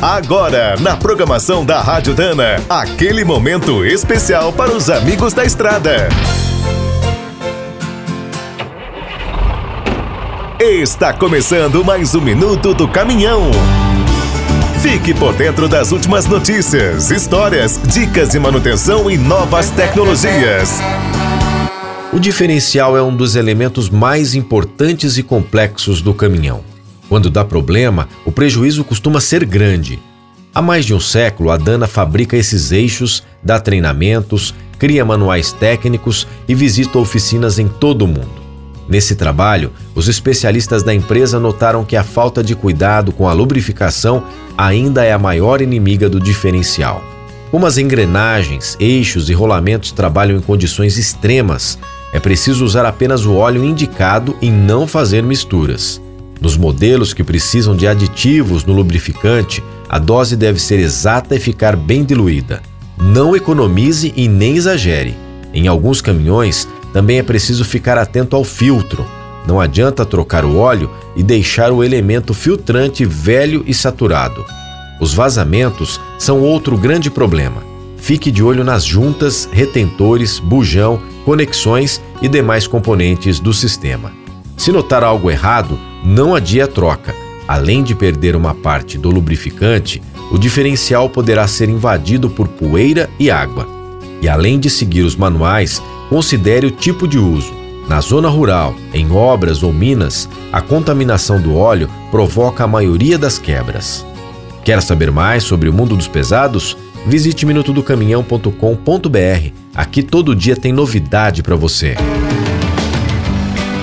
Agora, na programação da Rádio Dana, aquele momento especial para os amigos da estrada. Está começando mais um minuto do caminhão. Fique por dentro das últimas notícias, histórias, dicas de manutenção e novas tecnologias. O diferencial é um dos elementos mais importantes e complexos do caminhão. Quando dá problema, o prejuízo costuma ser grande. Há mais de um século, a Dana fabrica esses eixos, dá treinamentos, cria manuais técnicos e visita oficinas em todo o mundo. Nesse trabalho, os especialistas da empresa notaram que a falta de cuidado com a lubrificação ainda é a maior inimiga do diferencial. Como as engrenagens, eixos e rolamentos trabalham em condições extremas, é preciso usar apenas o óleo indicado e não fazer misturas. Nos modelos que precisam de aditivos no lubrificante, a dose deve ser exata e ficar bem diluída. Não economize e nem exagere. Em alguns caminhões, também é preciso ficar atento ao filtro. Não adianta trocar o óleo e deixar o elemento filtrante velho e saturado. Os vazamentos são outro grande problema. Fique de olho nas juntas, retentores, bujão, conexões e demais componentes do sistema. Se notar algo errado, não adie a troca. Além de perder uma parte do lubrificante, o diferencial poderá ser invadido por poeira e água. E além de seguir os manuais, considere o tipo de uso. Na zona rural, em obras ou minas, a contaminação do óleo provoca a maioria das quebras. Quer saber mais sobre o mundo dos pesados? visite minutodocaminhão.com.br. Aqui todo dia tem novidade para você.